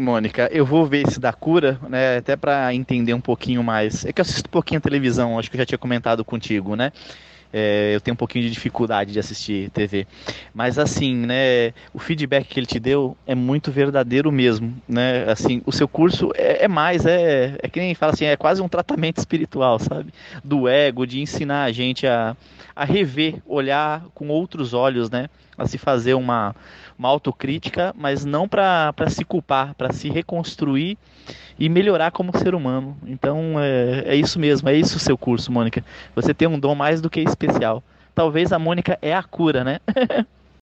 Mônica, eu vou ver esse da cura, né, até para entender um pouquinho mais. É que eu assisto um pouquinho a televisão, acho que eu já tinha comentado contigo, né? É, eu tenho um pouquinho de dificuldade de assistir TV. Mas assim, né, o feedback que ele te deu é muito verdadeiro mesmo, né? Assim, o seu curso é, é mais, é, é que nem fala assim, é quase um tratamento espiritual, sabe? Do ego, de ensinar a gente a, a rever, olhar com outros olhos, né? A se fazer uma, uma autocrítica, mas não para se culpar, para se reconstruir e melhorar como ser humano. Então é, é isso mesmo, é isso o seu curso, Mônica. Você tem um dom mais do que especial. Talvez a Mônica é a cura, né?